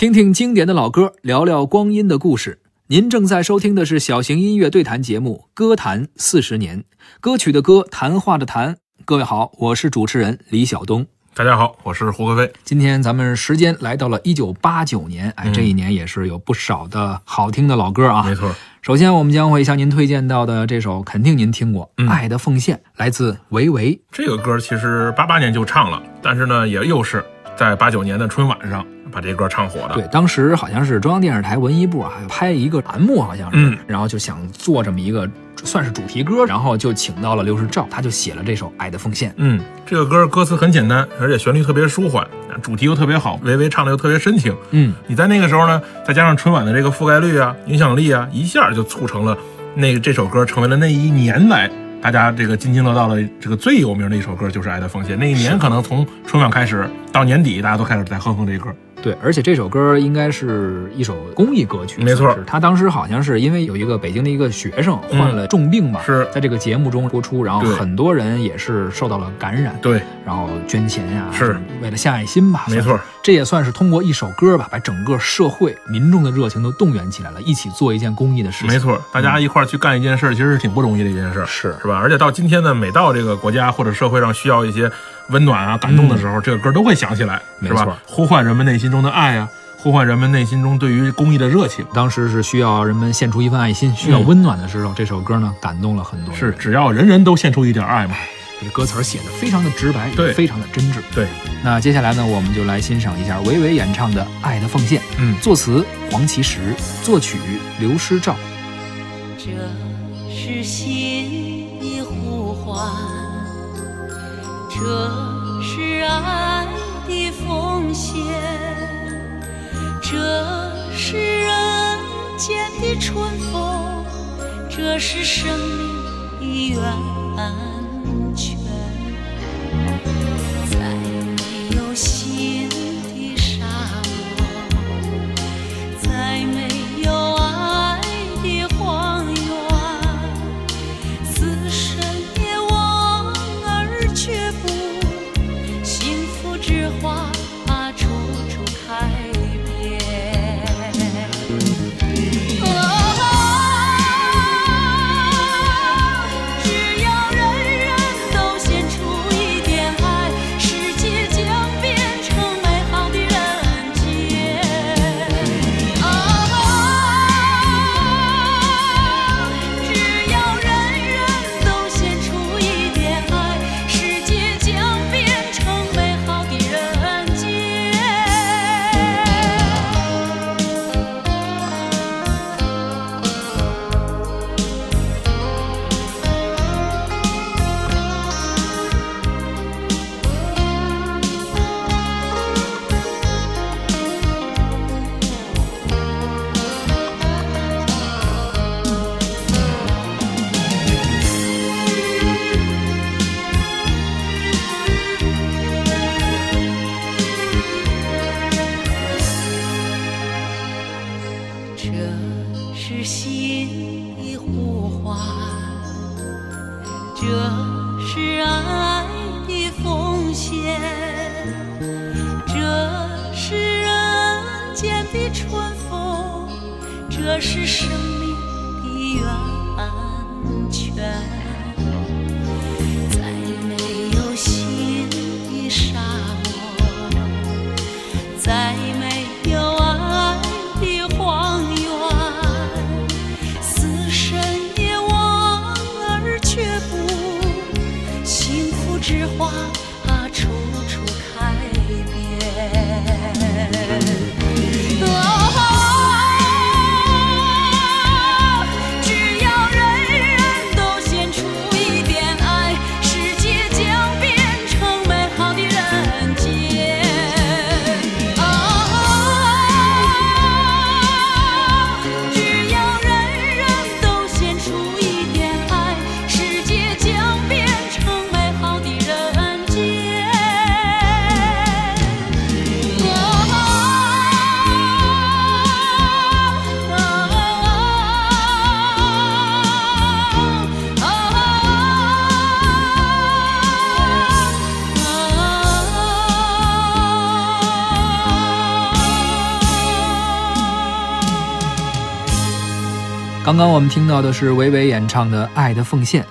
听听经典的老歌，聊聊光阴的故事。您正在收听的是小型音乐对谈节目《歌坛四十年》，歌曲的歌，谈话的谈。各位好，我是主持人李晓东。大家好，我是胡可飞。今天咱们时间来到了一九八九年，哎，这一年也是有不少的好听的老歌啊。没错，首先我们将会向您推荐到的这首，肯定您听过，嗯《爱的奉献》，来自维维。这个歌其实八八年就唱了，但是呢，也又是在八九年的春晚上把这歌唱火的。对，当时好像是中央电视台文艺部啊，拍一个栏目，好像是，嗯然后就想做这么一个算是主题歌，然后就请到了刘世照，他就写了这首《爱的奉献》。嗯，这个歌歌词很简单，而且旋律特别舒缓，主题又特别好，维维唱的又特别深情。嗯，你在那个时候呢，再加上春晚的这个覆盖率啊、影响力啊，一下就促成了那个这首歌成为了那一年来大家这个津津乐道的这个最有名的一首歌，就是《爱的奉献》。那一年可能从春晚开始到年底，大家都开始在哼哼这歌。对，而且这首歌应该是一首公益歌曲，没错他当时好像是因为有一个北京的一个学生患了重病嘛，是在这个节目中播出，然后很多人也是受到了感染，对，然后捐钱呀、是为了献爱心吧，没错，这也算是通过一首歌吧，把整个社会民众的热情都动员起来了，一起做一件公益的事情。没错，大家一块儿去干一件事，其实是挺不容易的一件事。是是吧？而且到今天呢，每到这个国家或者社会上需要一些温暖啊、感动的时候，这个歌都会响起来，是没错吧？呼唤人们内心中的爱啊，呼唤人们内心中对于公益的热情。当时是需要人们献出一份爱心，需要温暖的时候，这首歌呢感动了很多人。是，只要人人都献出一点爱嘛。这歌词写的非常的直白，对非常的真挚。对，那接下来呢，我们就来欣赏一下维维演唱的《爱的奉献》，嗯，作词黄其石，作曲刘诗照。这是心的呼唤，这是爱的奉献，这是人间的春风，这是生命的源这是心的呼唤，这是爱的奉献，这是人间的春风，这是生命的源啊啊春刚刚我们听到的是维维演唱的《爱的奉献》。